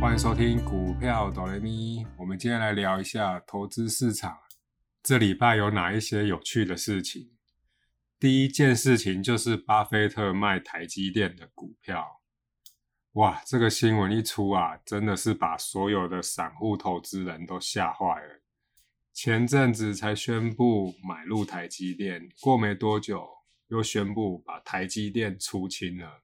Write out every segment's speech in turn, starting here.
欢迎收听股票哆来咪。我们今天来聊一下投资市场，这礼拜有哪一些有趣的事情？第一件事情就是巴菲特卖台积电的股票。哇，这个新闻一出啊，真的是把所有的散户投资人都吓坏了。前阵子才宣布买入台积电，过没多久又宣布把台积电出清了。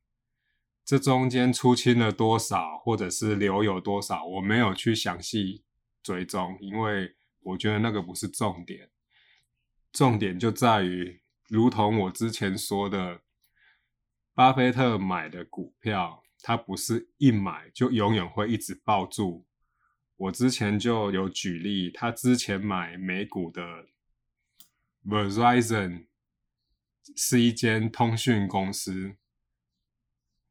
这中间出清了多少，或者是留有多少，我没有去详细追踪，因为我觉得那个不是重点。重点就在于，如同我之前说的，巴菲特买的股票，他不是一买就永远会一直抱住。我之前就有举例，他之前买美股的 Verizon 是一间通讯公司。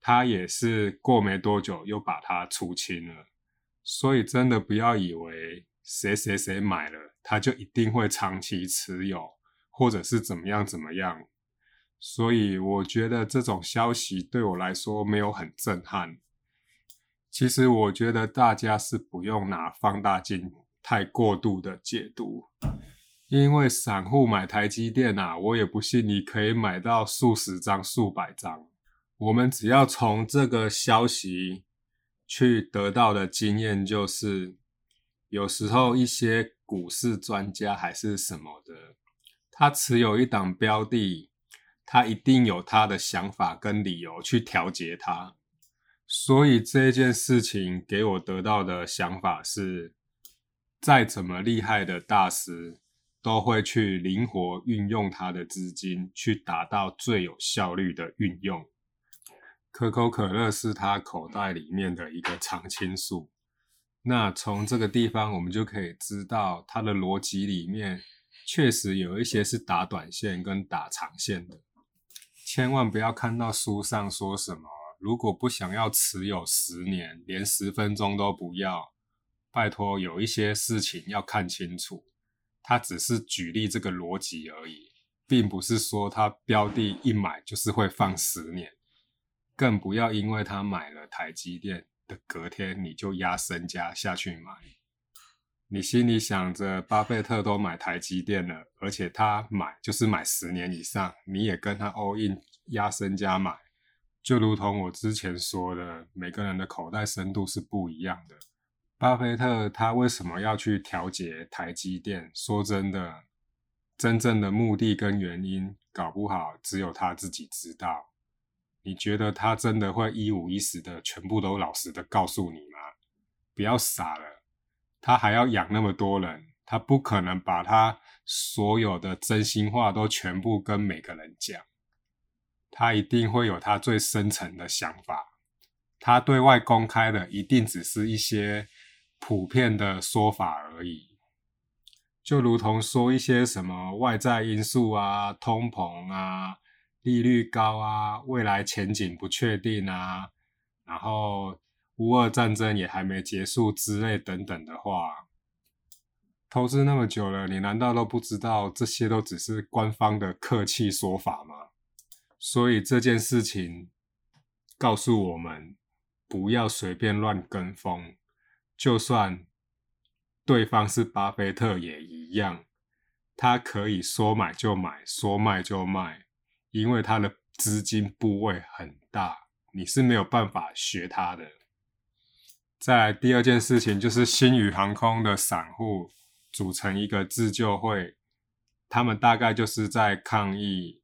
他也是过没多久又把它出清了，所以真的不要以为谁谁谁买了，他就一定会长期持有，或者是怎么样怎么样。所以我觉得这种消息对我来说没有很震撼。其实我觉得大家是不用拿放大镜太过度的解读，因为散户买台积电啊，我也不信你可以买到数十张、数百张。我们只要从这个消息去得到的经验，就是有时候一些股市专家还是什么的，他持有一档标的，他一定有他的想法跟理由去调节它。所以这件事情给我得到的想法是，再怎么厉害的大师，都会去灵活运用他的资金，去达到最有效率的运用。可口可乐是他口袋里面的一个常青树，那从这个地方我们就可以知道，他的逻辑里面确实有一些是打短线跟打长线的。千万不要看到书上说什么，如果不想要持有十年，连十分钟都不要，拜托，有一些事情要看清楚。他只是举例这个逻辑而已，并不是说他标的一买就是会放十年。更不要因为他买了台积电的隔天你就压身家下去买，你心里想着巴菲特都买台积电了，而且他买就是买十年以上，你也跟他 all in 压身家买，就如同我之前说的，每个人的口袋深度是不一样的。巴菲特他为什么要去调节台积电？说真的，真正的目的跟原因，搞不好只有他自己知道。你觉得他真的会一五一十的全部都老实的告诉你吗？不要傻了，他还要养那么多人，他不可能把他所有的真心话都全部跟每个人讲，他一定会有他最深层的想法。他对外公开的一定只是一些普遍的说法而已，就如同说一些什么外在因素啊、通膨啊。利率高啊，未来前景不确定啊，然后乌俄战争也还没结束之类等等的话，投资那么久了，你难道都不知道这些都只是官方的客气说法吗？所以这件事情告诉我们，不要随便乱跟风，就算对方是巴菲特也一样，他可以说买就买，说卖就卖。因为它的资金部位很大，你是没有办法学它的。再来第二件事情就是新宇航空的散户组成一个自救会，他们大概就是在抗议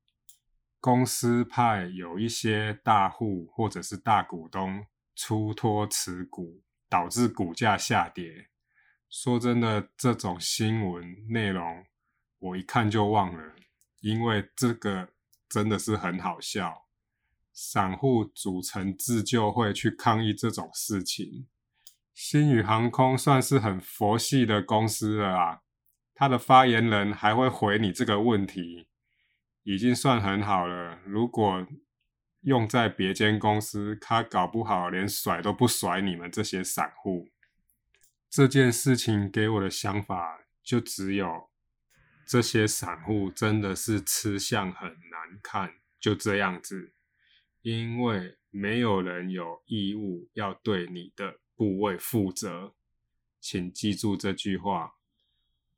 公司派有一些大户或者是大股东出脱持股，导致股价下跌。说真的，这种新闻内容我一看就忘了，因为这个。真的是很好笑，散户组成自救会去抗议这种事情。新宇航空算是很佛系的公司了啊，他的发言人还会回你这个问题，已经算很好了。如果用在别间公司，他搞不好连甩都不甩你们这些散户。这件事情给我的想法就只有。这些散户真的是吃相很难看，就这样子，因为没有人有义务要对你的部位负责。请记住这句话：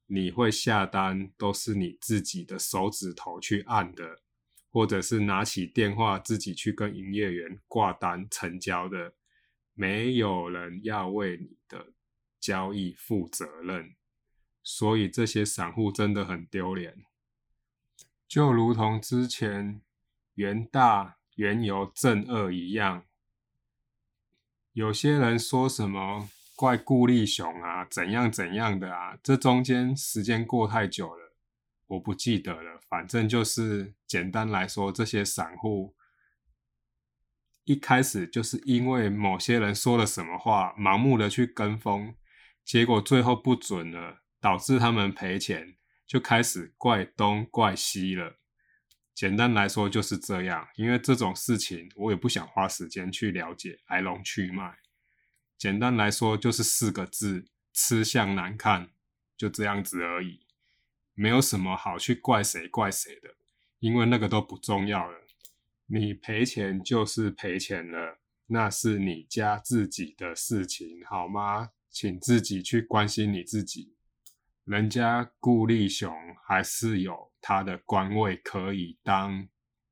你会下单都是你自己的手指头去按的，或者是拿起电话自己去跟营业员挂单成交的。没有人要为你的交易负责任，所以这些散户真的很丢脸。就如同之前元大原油正二一样，有些人说什么怪顾立雄啊，怎样怎样的啊，这中间时间过太久了，我不记得了。反正就是简单来说，这些散户一开始就是因为某些人说了什么话，盲目的去跟风，结果最后不准了，导致他们赔钱。就开始怪东怪西了。简单来说就是这样，因为这种事情我也不想花时间去了解来龙去脉。简单来说就是四个字：吃相难看，就这样子而已，没有什么好去怪谁怪谁的，因为那个都不重要了。你赔钱就是赔钱了，那是你家自己的事情，好吗？请自己去关心你自己。人家顾立雄还是有他的官位可以当，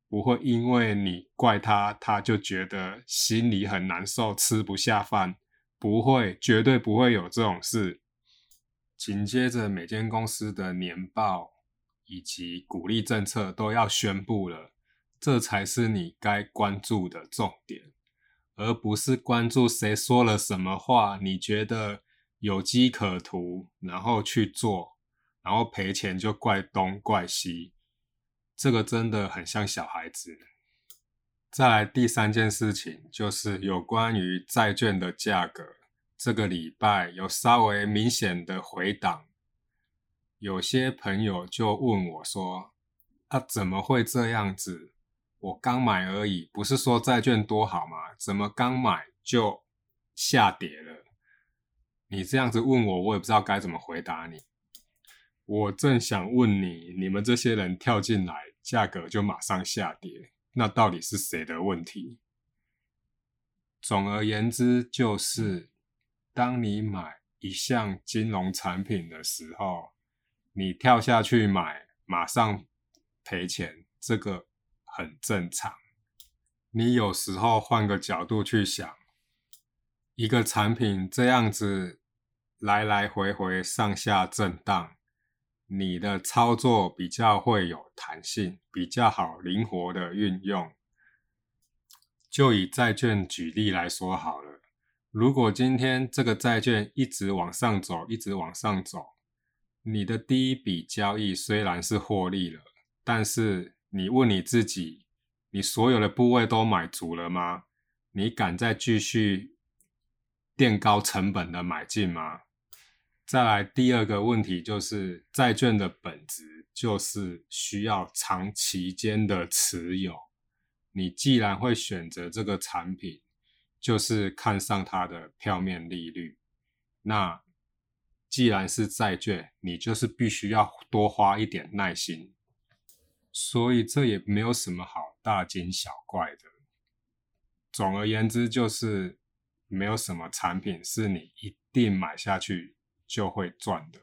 不会因为你怪他，他就觉得心里很难受，吃不下饭。不会，绝对不会有这种事。紧接着，每间公司的年报以及鼓励政策都要宣布了，这才是你该关注的重点，而不是关注谁说了什么话。你觉得？有机可图，然后去做，然后赔钱就怪东怪西，这个真的很像小孩子。再来第三件事情，就是有关于债券的价格，这个礼拜有稍微明显的回档。有些朋友就问我说：“啊，怎么会这样子？我刚买而已，不是说债券多好吗？怎么刚买就下跌了？”你这样子问我，我也不知道该怎么回答你。我正想问你，你们这些人跳进来，价格就马上下跌，那到底是谁的问题？总而言之，就是当你买一项金融产品的时候，你跳下去买，马上赔钱，这个很正常。你有时候换个角度去想，一个产品这样子。来来回回上下震荡，你的操作比较会有弹性，比较好灵活的运用。就以债券举例来说好了，如果今天这个债券一直往上走，一直往上走，你的第一笔交易虽然是获利了，但是你问你自己，你所有的部位都买足了吗？你敢再继续垫高成本的买进吗？再来第二个问题就是，债券的本质就是需要长期间的持有。你既然会选择这个产品，就是看上它的票面利率。那既然是债券，你就是必须要多花一点耐心。所以这也没有什么好大惊小怪的。总而言之，就是没有什么产品是你一定买下去。就会赚的。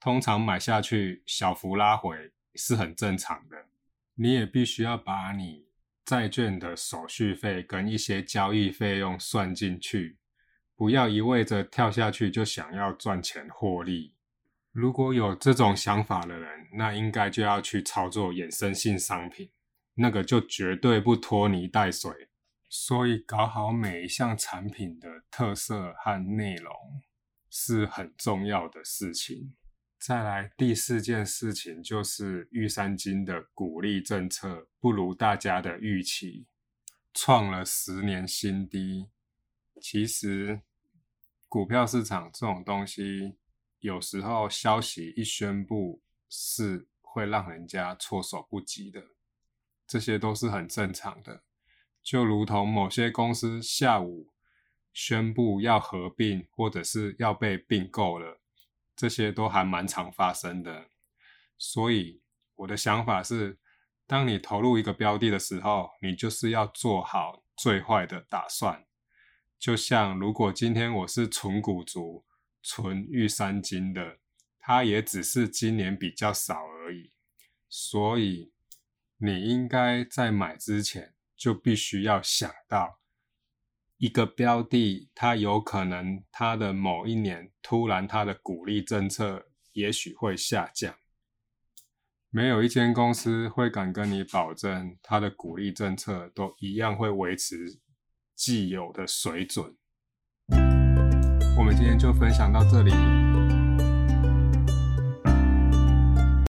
通常买下去小幅拉回是很正常的。你也必须要把你债券的手续费跟一些交易费用算进去，不要一味着跳下去就想要赚钱获利。如果有这种想法的人，那应该就要去操作衍生性商品，那个就绝对不拖泥带水。所以搞好每一项产品的特色和内容。是很重要的事情。再来第四件事情就是玉山金的鼓励政策不如大家的预期，创了十年新低。其实股票市场这种东西，有时候消息一宣布是会让人家措手不及的，这些都是很正常的。就如同某些公司下午。宣布要合并或者是要被并购了，这些都还蛮常发生的。所以我的想法是，当你投入一个标的的时候，你就是要做好最坏的打算。就像如果今天我是纯股族、纯玉山金的，它也只是今年比较少而已。所以你应该在买之前就必须要想到，一个标的它有可能它的某一年突然它的鼓励政策也许会下降。没有一间公司会敢跟你保证，它的鼓励政策都一样会维持既有的水准。我们今天就分享到这里。